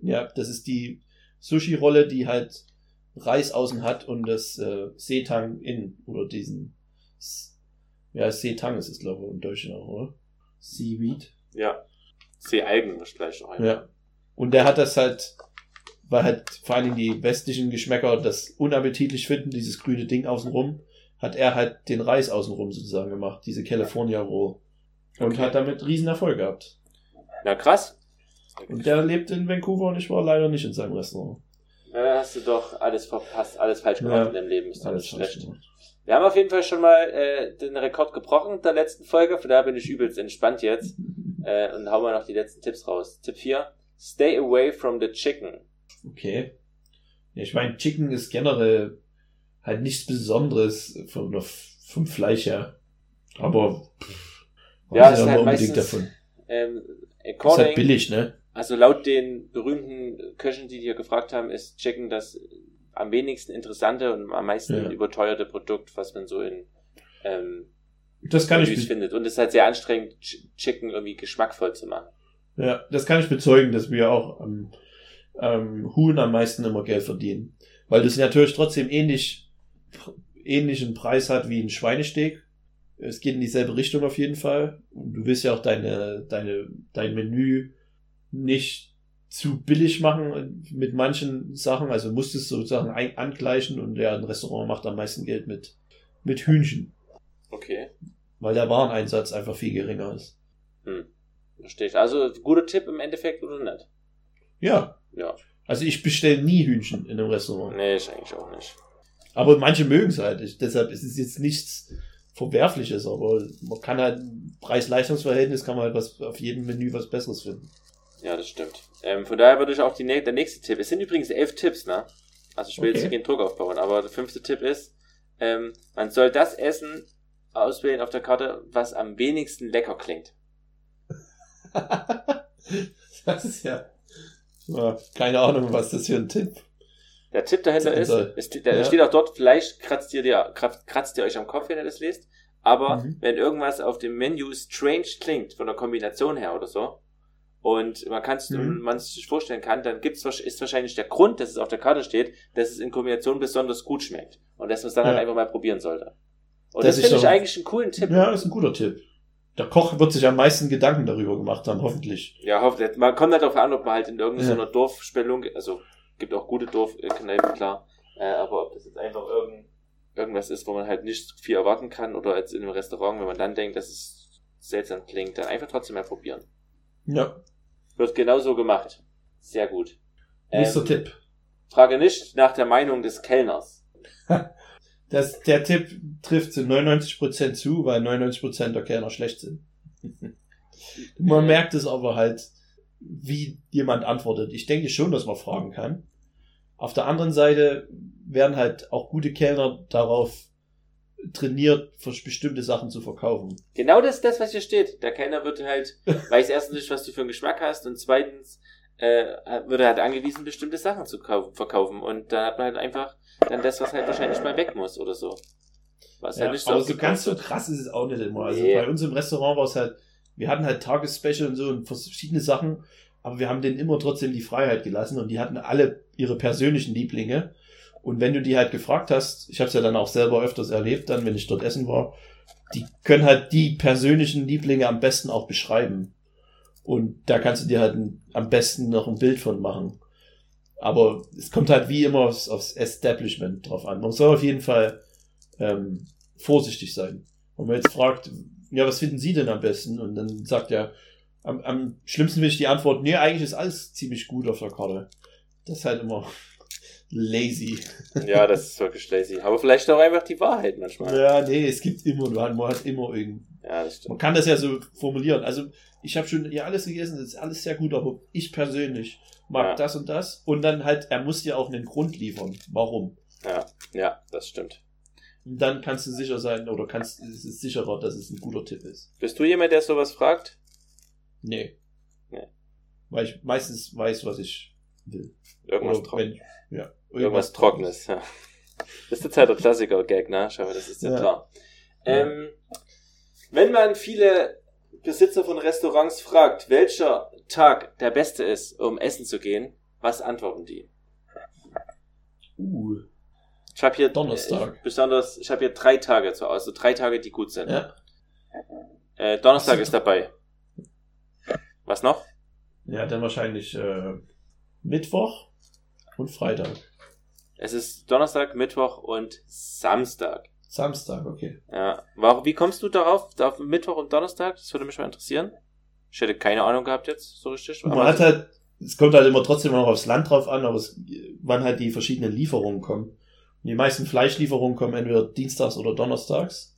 Ja, das ist die Sushi-Rolle, die halt Reis außen hat und das äh, Seetang innen. Oder diesen. Ja, Seetang ist es, glaube ich, im Deutschen auch, oder? Seaweed. Ja. Seealgen vielleicht noch ein. Ja. Und der hat das halt, weil halt vor allen Dingen die westlichen Geschmäcker das unappetitlich finden, dieses grüne Ding außenrum, hat er halt den Reis außenrum sozusagen gemacht, diese California Roll. Und Okay. hat damit riesen Erfolg gehabt. Na krass. Und der lebt in Vancouver und ich war leider nicht in seinem Restaurant. Da hast du doch alles verpasst, alles falsch gemacht Ja. in deinem Leben. Ist Alles falsch schlecht. gemacht. Wir haben auf jeden Fall schon mal äh, den Rekord gebrochen der letzten Folge, von daher bin ich übelst entspannt jetzt. Äh, und hauen wir noch die letzten Tipps raus. Tipp 4. Stay away from the chicken. Okay. Ja, ich meine, Chicken ist generell halt nichts Besonderes vom, vom Fleisch her. Aber pff, Ja, ich ist halt unbedingt meistens- davon. Ähm, Ist halt billig, ne? Also laut den berühmten Köchen, die hier gefragt haben, ist Chicken das am wenigsten interessante und am meisten Ja. überteuerte Produkt, was man so in ähm, Das kann ich, findet. Und es ist halt sehr anstrengend, Ch- Chicken irgendwie geschmackvoll zu machen. Ja, das kann ich bezeugen, dass wir auch am, am Huhn am meisten immer Geld verdienen. Weil das natürlich trotzdem ähnlich, ähnlichen Preis hat wie ein Schweinesteak. Es geht in dieselbe Richtung auf jeden Fall. Und du willst ja auch deine, deine, dein Menü nicht zu billig machen mit manchen Sachen. Also musst es sozusagen ein, angleichen und ja, ein Restaurant macht am meisten Geld mit, mit Hühnchen. Okay. Weil der Wareneinsatz einfach viel geringer ist. Verstehe. Also guter Tipp im Endeffekt oder nicht? Ja. Ja. Also ich bestelle nie Hühnchen in einem Restaurant. Nee, ich eigentlich auch nicht. Aber manche mögen es halt. Ich, deshalb ist es jetzt nichts Verwerfliches, aber man kann halt Preis-Leistungs-Verhältnis kann man halt was auf jedem Menü was Besseres finden. Ja, das stimmt. Ähm, von daher würde ich auch die, der nächste Tipp. Es sind übrigens elf Tipps, ne? Also ich will jetzt Okay. hier keinen Druck aufbauen, aber der fünfte Tipp ist, ähm, man soll das Essen auswählen auf der Karte, was am wenigsten lecker klingt. das ist ja, ja keine Ahnung, was das für ein Tipp. Der Tipp dahinter ist, es, da Ja. steht auch dort, vielleicht kratzt ihr, dir, kratzt, kratzt ihr euch am Kopf, wenn ihr das lest, aber Mhm. wenn irgendwas auf dem Menü strange klingt, von der Kombination her oder so, und man kann es Mhm. man sich vorstellen kann, dann gibt's, ist wahrscheinlich der Grund, dass es auf der Karte steht, dass es in Kombination besonders gut schmeckt. Und dass man es dann Ja. halt einfach mal probieren sollte. Und Das das, ist finde ich eigentlich einen coolen Tipp. Ja, ist ein guter Tipp. Der Koch wird sich am meisten Gedanken darüber gemacht haben, hoffentlich. Ja, hoffentlich. Man kommt halt darauf an, ob man halt in irgendeiner Ja. Dorfspelung, also gibt auch gute Dorfkneipen, klar, äh, aber ob das jetzt einfach irgend, irgendwas ist, wo man halt nicht viel erwarten kann oder als in einem Restaurant, wenn man dann denkt, dass es seltsam klingt, dann einfach trotzdem mal probieren. Ja, Wird genauso gemacht. Sehr gut. nächster Ähm, Tipp. Frage nicht nach der Meinung des Kellners. Das, der Tipp trifft zu 99% zu, weil 99% der Kellner schlecht sind. Man merkt es aber halt, wie jemand antwortet. Ich denke schon, dass man fragen kann. Auf der anderen Seite werden halt auch gute Kellner darauf trainiert, für bestimmte Sachen zu verkaufen. Genau das ist das, was hier steht. Der Kellner wird halt, weiß erstens nicht, was du für einen Geschmack hast und zweitens äh, wird er halt angewiesen, bestimmte Sachen zu kaufen, verkaufen und dann hat man halt einfach dann das, was halt wahrscheinlich mal weg muss oder so. Was Ja, halt nicht so aber so ganz so krass ist es auch nicht immer. Also Nee. bei uns im Restaurant war es halt, wir hatten halt Tagesspecial und so und verschiedene Sachen, aber wir haben denen immer trotzdem die Freiheit gelassen und die hatten alle ihre persönlichen Lieblinge. Und wenn du die halt gefragt hast, ich habe es ja dann auch selber öfters erlebt, dann, wenn ich dort essen war, die können halt die persönlichen Lieblinge am besten auch beschreiben. Und da kannst du dir halt ein, am besten noch ein Bild von machen. Aber es kommt halt wie immer aufs, aufs Establishment drauf an. Man soll auf jeden Fall ähm, vorsichtig sein. Und man jetzt fragt, ja, was finden Sie denn am besten? Und dann sagt er, am, am schlimmsten will ich die Antwort, nee, eigentlich ist alles ziemlich gut auf der Karte. Das ist halt immer lazy. Ja, das ist wirklich lazy. Aber vielleicht auch einfach die Wahrheit manchmal. Ja, nee, es gibt immer, man hat immer irgend. Ja, das stimmt. Man kann das ja so formulieren. Also, ich habe schon ja alles gegessen, das ist alles sehr gut, aber ich persönlich mag Ja. das und das. Und dann halt, er muss dir auch einen Grund liefern. Warum? Ja, ja, das stimmt. Und dann kannst du sicher sein, oder kannst, es ist sicherer, dass es ein guter Tipp ist. Bist du jemand, der sowas fragt? Nee. Nee. Weil ich meistens weiß, was ich will. Irgendwas Trockenes. ja, Irgendwas Trockenes, ja. Das ist jetzt halt der Klassiker-Gag, ne? Schau mal, das ist ja, Ja. klar. Ähm, wenn man viele Besitzer von Restaurants fragt, welcher Tag der beste ist, um essen zu gehen, was antworten die? Uh, Ich habe hier Donnerstag. Äh, besonders, ich habe hier drei Tage zur Auswahl, also drei Tage, die gut sind. ja. Äh, Donnerstag ist dabei. Was noch? ja, dann wahrscheinlich äh, Mittwoch und Freitag. Es ist Donnerstag, Mittwoch und Samstag. Samstag, okay. Ja. Warum, wie kommst du darauf, auf Mittwoch und Donnerstag? Das würde mich mal interessieren. Ich hätte keine Ahnung gehabt jetzt, so richtig. Man hat halt, es kommt halt immer trotzdem noch aufs Land drauf an, aber es, wann halt die verschiedenen Lieferungen kommen. Und die meisten Fleischlieferungen kommen entweder dienstags oder donnerstags.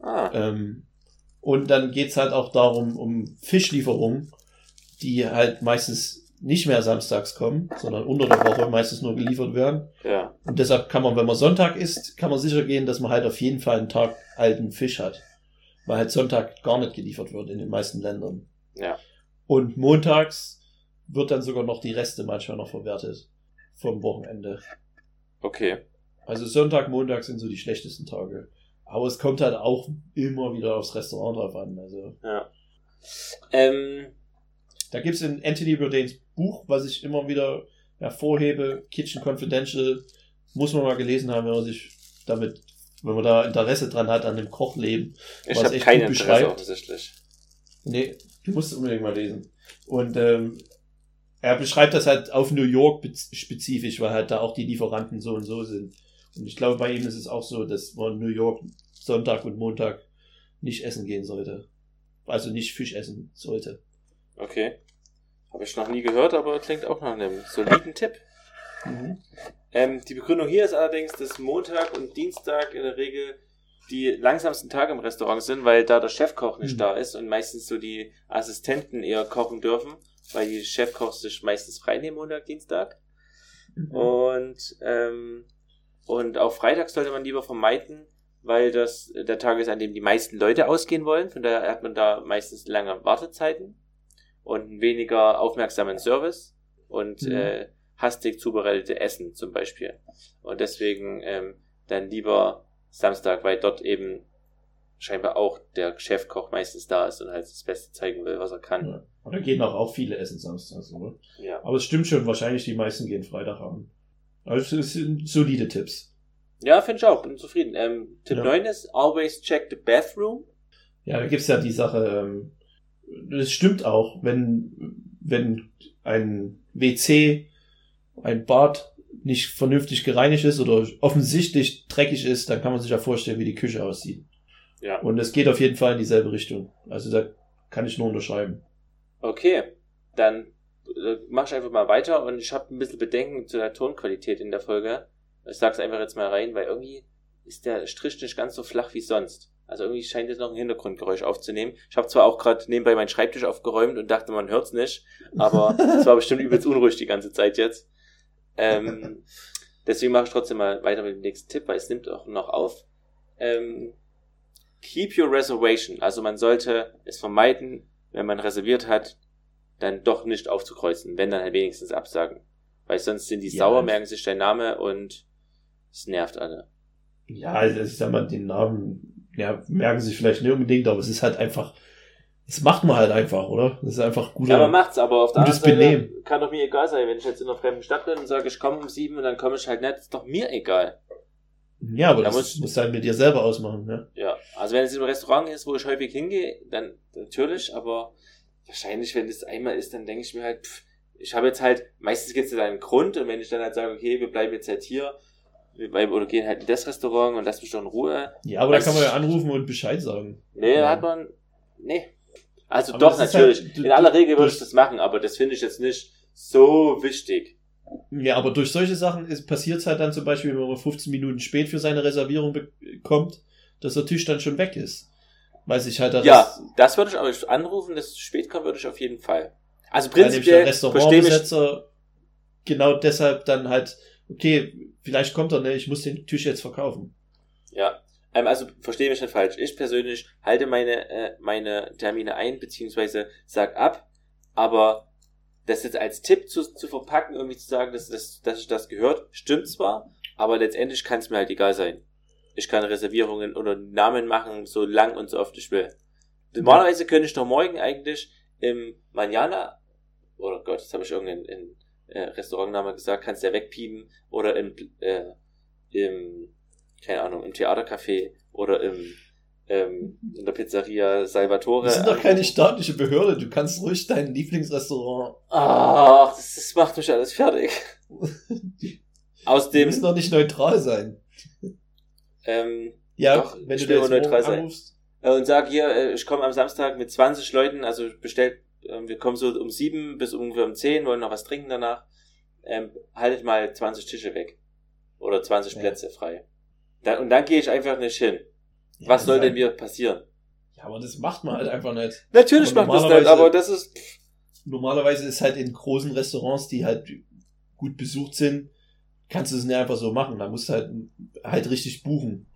ah, Ähm, und dann geht's halt auch darum, um Fischlieferungen, die halt meistens nicht mehr samstags kommen, sondern unter der Woche meistens nur geliefert werden. Ja. Und deshalb kann man, wenn man Sonntag isst, kann man sicher gehen, dass man halt auf jeden Fall einen Tag alten Fisch hat. Weil halt Sonntag gar nicht geliefert wird in den meisten Ländern. Ja. Und montags wird dann sogar noch die Reste manchmal noch verwertet vom Wochenende. Okay. Also Sonntag, Montag sind so die schlechtesten Tage. Aber es kommt halt auch immer wieder aufs Restaurant drauf an. Also Ja. Ähm, da gibt's in Anthony Bourdains Buch, was ich immer wieder hervorhebe, Kitchen Confidential, muss man mal gelesen haben, wenn man sich damit, wenn man da Interesse dran hat an dem Kochleben. ich Was habe kein Interesse beschreibt. offensichtlich. Nee, du musst es unbedingt mal lesen. Und ähm, er beschreibt das halt auf New York spezifisch, weil halt da auch die Lieferanten so und so sind. Und ich glaube, bei ihm ist es auch so, dass man in New York Sonntag und Montag nicht essen gehen sollte. Also nicht Fisch essen sollte. Okay. Habe ich noch nie gehört, aber klingt auch nach einem soliden Tipp. Ähm, die Begründung hier ist allerdings, dass Montag und Dienstag in der Regel die langsamsten Tage im Restaurant sind, weil da der Chefkoch nicht Mhm. da ist und meistens so die Assistenten eher kochen dürfen, weil die Chefkochs sich meistens frei nehmen Montag, Dienstag. Und, ähm, und auch Freitag sollte man lieber vermeiden, weil das der Tag ist, an dem die meisten Leute ausgehen wollen. Von daher hat man da meistens lange Wartezeiten und weniger aufmerksamen Service und Mhm. äh, hastig zubereitete Essen zum Beispiel. Und deswegen ähm, dann lieber Samstag, weil dort eben scheinbar auch der Chefkoch meistens da ist und halt das Beste zeigen will, was er kann. Ja. Und da gehen auch, auch viele essen samstags, oder? Ja, Aber es stimmt schon, wahrscheinlich die meisten gehen Freitagabend. Also es sind solide Tipps. ja finde ich auch, bin zufrieden. Ähm, Tipp Ja. 9 ist, always check the bathroom. Ja, da gibt's ja die Sache, ähm, das stimmt auch, wenn, wenn ein WC, ein Bad nicht vernünftig gereinigt ist oder offensichtlich dreckig ist, dann kann man sich ja vorstellen, wie die Küche aussieht. Ja. Und es geht auf jeden Fall in dieselbe Richtung. Also da kann ich nur unterschreiben. Okay, dann äh, mach ich einfach mal weiter und ich habe ein bisschen Bedenken zu der Tonqualität in der Folge. Ich sag's einfach jetzt mal rein, weil irgendwie ist der Strich nicht ganz so flach wie sonst. Also irgendwie scheint es noch ein Hintergrundgeräusch aufzunehmen. Ich habe zwar auch gerade nebenbei meinen Schreibtisch aufgeräumt und dachte, man hört's nicht, aber es war bestimmt übelst unruhig die ganze Zeit jetzt. Ähm, deswegen mache ich trotzdem mal weiter mit dem nächsten Tipp, weil es nimmt auch noch auf. Ähm, keep your reservation. Also man sollte es vermeiden, wenn man reserviert hat, dann doch nicht aufzukreuzen, wenn dann halt wenigstens absagen. Weil sonst sind die Ja. sauer, merken sich dein Name und es nervt alle. Ja, also ich sag mal, den Namen, ja, merken sich vielleicht nicht unbedingt, aber es ist halt einfach, das macht man halt einfach, oder? Das ist einfach guter. Ja, man macht's, aber auf der anderen Seite Benehmen. kann doch mir egal sein, wenn ich jetzt in einer fremden Stadt bin und sage, ich komme um sieben und dann komme ich halt nicht, ist doch mir egal. ja, aber Da das muss- muss halt mit dir selber ausmachen, ne? Ja, also wenn es einem Restaurant ist, wo ich häufig hingehe, dann natürlich, aber wahrscheinlich, wenn es einmal ist, dann denke ich mir halt, pff, ich habe jetzt halt, meistens gibt es dann einen Grund und wenn ich dann halt sage, okay, wir bleiben jetzt halt hier, bleiben, oder gehen halt in das Restaurant und lass mich doch in Ruhe. Ja, aber da Weiß kann man ja ich- anrufen und Bescheid sagen. Nee, Ja. hat man, nee. Also Aber doch, ist natürlich. halt- du- in aller Regel würde ich das machen, aber das finde ich jetzt nicht so wichtig. Ja, aber durch solche Sachen passiert halt dann zum Beispiel, wenn man 15 Minuten spät für seine Reservierung bekommt, dass der Tisch dann schon weg ist. Weil sich halt da Ja, das- das würde ich aber anrufen, dass es spät kommt, würde ich auf jeden Fall. Also weil prinzipiell Restaurantbesitzer genau deshalb dann halt, okay, vielleicht kommt er, ne, ich muss den Tisch jetzt verkaufen. Ja, ähm, also verstehe mich nicht falsch. Ich persönlich halte meine, äh, meine Termine ein, beziehungsweise sag ab, aber das jetzt als Tipp zu, zu verpacken, irgendwie zu sagen, dass, dass, dass ich das gehört, stimmt zwar, aber letztendlich kann es mir halt egal sein. Ich kann Reservierungen oder Namen machen, so lang und so oft ich will. Normalerweise könnte ich doch morgen eigentlich im Manjana, oder Gott, jetzt habe ich irgendeinen in, äh, Restaurantname gesagt, kannst du ja wegpiepen, oder im, äh, im keine Ahnung, im Theatercafé oder im, ähm, in der Pizzeria Salvatore. Wir sind doch keine staatliche Behörde, du kannst ruhig dein Lieblingsrestaurant. Ach, das, das macht mich alles fertig. Die Außerdem, müssen doch nicht neutral sein. ähm, Ja, Doch, wenn du da jetzt neutral sein. anrufst. äh, und sag hier, äh, ich komme am Samstag mit 20 Leuten, also bestellt, äh, wir kommen so um sieben bis ungefähr um zehn, wollen noch was trinken danach. Ähm, haltet mal 20 Tische weg. Oder 20 Ja. Plätze frei. Dann, und dann gehe ich einfach nicht hin. Ja, Was soll denn mir passieren? Ja, aber das macht man halt einfach nicht. Natürlich Aber macht das nicht, aber das ist, normalerweise ist halt in großen Restaurants, die halt gut besucht sind, kannst du es nicht einfach so machen. Da musst du halt, halt richtig buchen.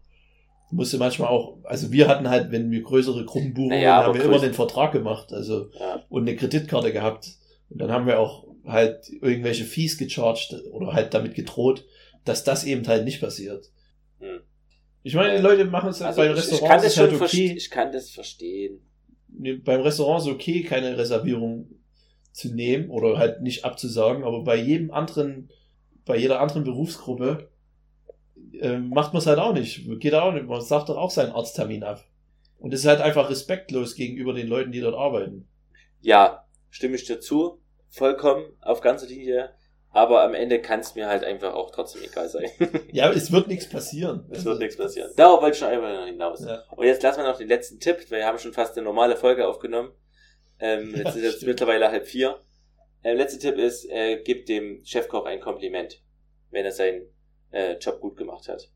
Du musst du manchmal auch, also wir hatten halt, wenn wir größere Gruppen buchen, Naja, haben wir immer den Vertrag gemacht, also, Ja. und eine Kreditkarte gehabt. Und dann haben wir auch halt irgendwelche Fees gecharged oder halt damit gedroht, dass das eben halt nicht passiert. Hm. Ich meine, die Leute machen es Also bei ich, ich Restaurants kann das halt schon okay. Ich kann das verstehen. Beim Restaurant ist okay, keine Reservierung zu nehmen oder halt nicht abzusagen, aber bei jedem anderen, bei jeder anderen Berufsgruppe äh, macht man es halt auch nicht. Geht auch nicht. Man sagt doch auch seinen Arzttermin ab. Und das ist halt einfach respektlos gegenüber den Leuten, die dort arbeiten. Ja, stimme ich dir zu. Vollkommen auf ganzer Linie. Aber am Ende kann es mir halt einfach auch trotzdem egal sein. Ja, es wird nichts passieren. Es wird nichts passieren. Darauf wollte ich schon noch hinaus. Ja. Und jetzt lassen wir noch den letzten Tipp, weil wir haben schon fast eine normale Folge aufgenommen. Ähm, jetzt Ja, ist jetzt stimmt. mittlerweile halb vier. Ähm, letzter Tipp ist, äh, gib dem Chefkoch ein Kompliment, wenn er seinen äh, Job gut gemacht hat.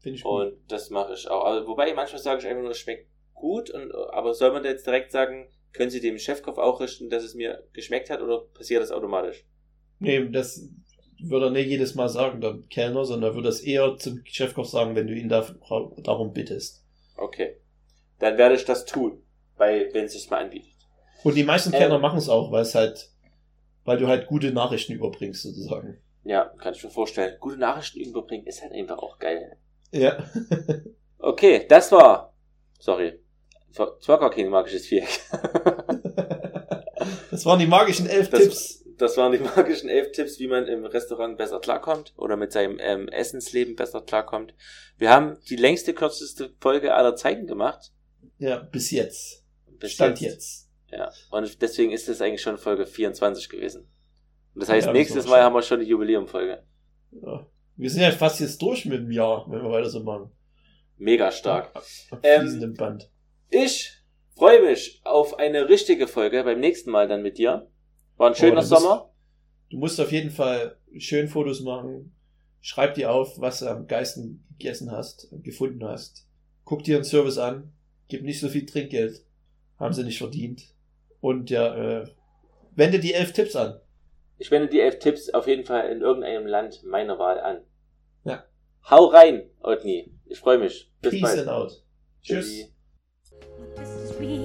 Finde ich gut. Und das mache ich auch. Aber wobei manchmal sage ich einfach nur, es schmeckt gut. Und, aber soll man da jetzt direkt sagen, können Sie dem Chefkoch auch richten, dass es mir geschmeckt hat oder passiert das automatisch? Nee, das würde er nicht jedes Mal sagen, der Kellner, sondern würde es eher zum Chefkoch sagen, wenn du ihn da, darum bittest. Okay. Dann werde ich das tun, bei, wenn es sich mal anbietet. Und die meisten Ähm. Kellner machen es auch, weil es halt, weil du halt gute Nachrichten überbringst, sozusagen. Ja, kann ich mir vorstellen. Gute Nachrichten überbringen ist halt einfach auch geil. Ja. Okay, das war. Sorry. Gar kein magisches Viereck. Das waren die magischen elf Das- Tipps. Das waren die magischen elf Tipps, wie man im Restaurant besser klarkommt oder mit seinem ähm, Essensleben besser klarkommt. Wir haben die längste, kürzeste Folge aller Zeiten gemacht. Ja, bis jetzt. Bis Stand jetzt. Ja. Und deswegen ist es eigentlich schon Folge 24 gewesen. Und das heißt, Ja, nächstes Mal haben wir schon die Jubiläumfolge. Ja. Wir sind ja fast jetzt durch mit dem Jahr, wenn wir weiter so machen. Mega stark. Ähm, Band. Ich freue mich auf eine richtige Folge beim nächsten Mal dann mit dir. War ein Oh, schöner musst- Sommer. Du musst auf jeden Fall schön Fotos machen. Schreib dir auf, was du am Geisten gegessen hast, gefunden hast. Guck dir einen Service an. Gib nicht so viel Trinkgeld. Haben sie nicht verdient. Und ja, äh, wende die elf Tipps an. Ich wende die elf Tipps auf jeden Fall in irgendeinem Land meiner Wahl an. Ja. Hau rein, Otni. Ich freue mich. Bis Peace bald. and out. Tschüss. Real.